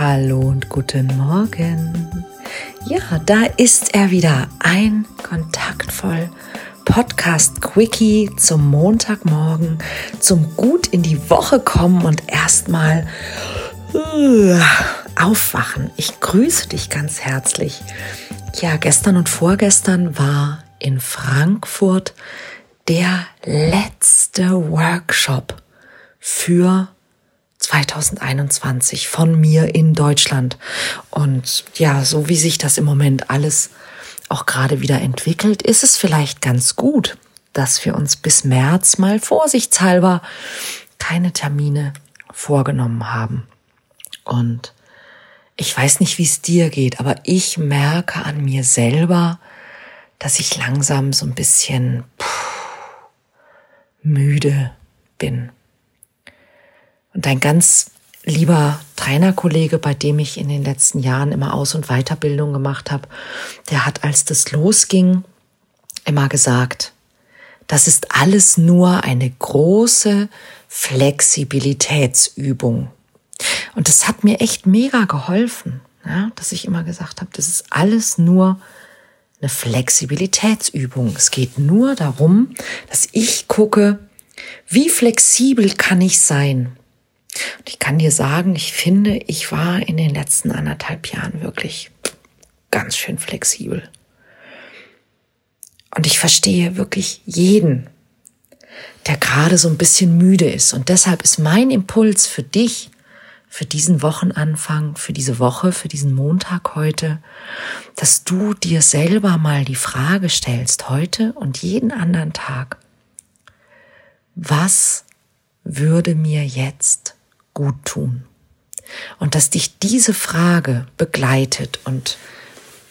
Hallo und guten Morgen. Ja, da ist er wieder. Ein kontaktvoll Podcast Quickie zum Montagmorgen, zum gut in die Woche kommen und erstmal uh, aufwachen. Ich grüße dich ganz herzlich. Ja, gestern und vorgestern war in Frankfurt der letzte Workshop für 2021 von mir in Deutschland. Und ja, so wie sich das im Moment alles auch gerade wieder entwickelt, ist es vielleicht ganz gut, dass wir uns bis März mal vorsichtshalber keine Termine vorgenommen haben. Und ich weiß nicht, wie es dir geht, aber ich merke an mir selber, dass ich langsam so ein bisschen müde bin. Und ein ganz lieber Trainerkollege, bei dem ich in den letzten Jahren immer Aus- und Weiterbildung gemacht habe, der hat, als das losging, immer gesagt, das ist alles nur eine große Flexibilitätsübung. Und das hat mir echt mega geholfen, ja, dass ich immer gesagt habe, das ist alles nur eine Flexibilitätsübung. Es geht nur darum, dass ich gucke, wie flexibel kann ich sein? Und ich kann dir sagen, ich finde, ich war in den letzten anderthalb Jahren wirklich ganz schön flexibel. Und ich verstehe wirklich jeden, der gerade so ein bisschen müde ist. Und deshalb ist mein Impuls für dich, für diesen Wochenanfang, für diese Woche, für diesen Montag heute, dass du dir selber mal die Frage stellst, heute und jeden anderen Tag, was würde mir jetzt gut tun? Und dass dich diese Frage begleitet und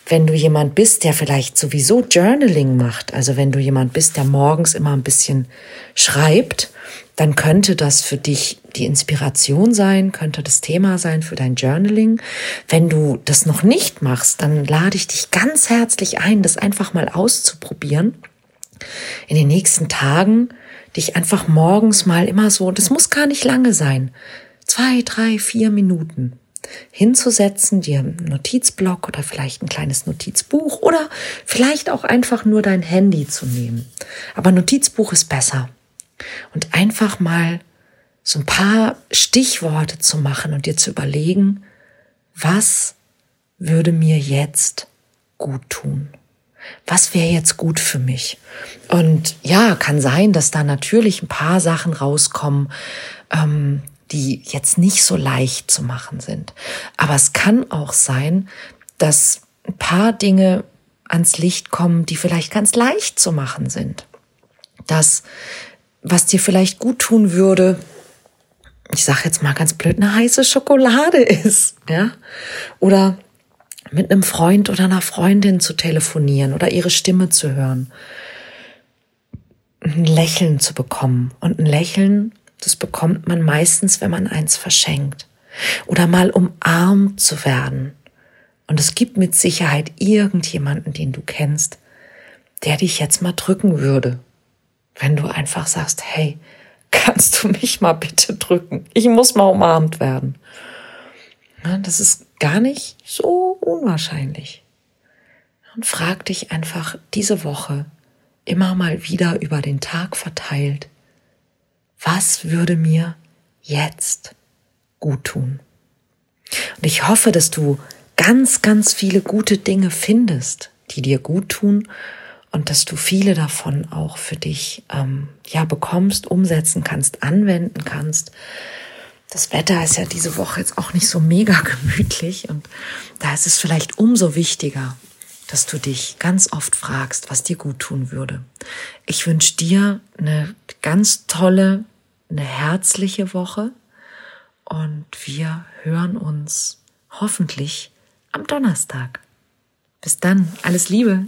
wenn du jemand bist, der vielleicht sowieso Journaling macht, also wenn du jemand bist, der morgens immer ein bisschen schreibt, dann könnte das für dich die Inspiration sein, könnte das Thema sein für dein Journaling. Wenn du das noch nicht machst, dann lade ich dich ganz herzlich ein, das einfach mal auszuprobieren. In den nächsten Tagen dich einfach morgens mal immer so, das muss gar nicht lange sein, zwei, drei, vier Minuten hinzusetzen, dir einen Notizblock oder vielleicht ein kleines Notizbuch oder vielleicht auch einfach nur dein Handy zu nehmen. Aber Notizbuch ist besser. Und einfach mal so ein paar Stichworte zu machen und dir zu überlegen, was würde mir jetzt gut tun? Was wäre jetzt gut für mich? Und ja, kann sein, dass da natürlich ein paar Sachen rauskommen, ähm, die jetzt nicht so leicht zu machen sind. Aber es kann auch sein, dass ein paar Dinge ans Licht kommen, die vielleicht ganz leicht zu machen sind. Das, was dir vielleicht gut tun würde, ich sage jetzt mal ganz blöd, eine heiße Schokolade ist, ja? Oder mit einem Freund oder einer Freundin zu telefonieren oder ihre Stimme zu hören. Ein Lächeln zu bekommen. Und ein Lächeln das bekommt man meistens, wenn man eins verschenkt. Oder mal umarmt zu werden. Und es gibt mit Sicherheit irgendjemanden, den du kennst, der dich jetzt mal drücken würde. Wenn du einfach sagst, hey, kannst du mich mal bitte drücken? Ich muss mal umarmt werden. Das ist gar nicht so unwahrscheinlich. Und frag dich einfach diese Woche immer mal wieder über den Tag verteilt, was würde mir jetzt gut tun? Und ich hoffe, dass du ganz, ganz viele gute Dinge findest, die dir gut tun und dass du viele davon auch für dich ähm, ja bekommst, umsetzen kannst, anwenden kannst. Das Wetter ist ja diese Woche jetzt auch nicht so mega gemütlich und da ist es vielleicht umso wichtiger, dass du dich ganz oft fragst, was dir gut tun würde. Ich wünsche dir eine ganz tolle, eine herzliche Woche und wir hören uns hoffentlich am Donnerstag. Bis dann, alles Liebe.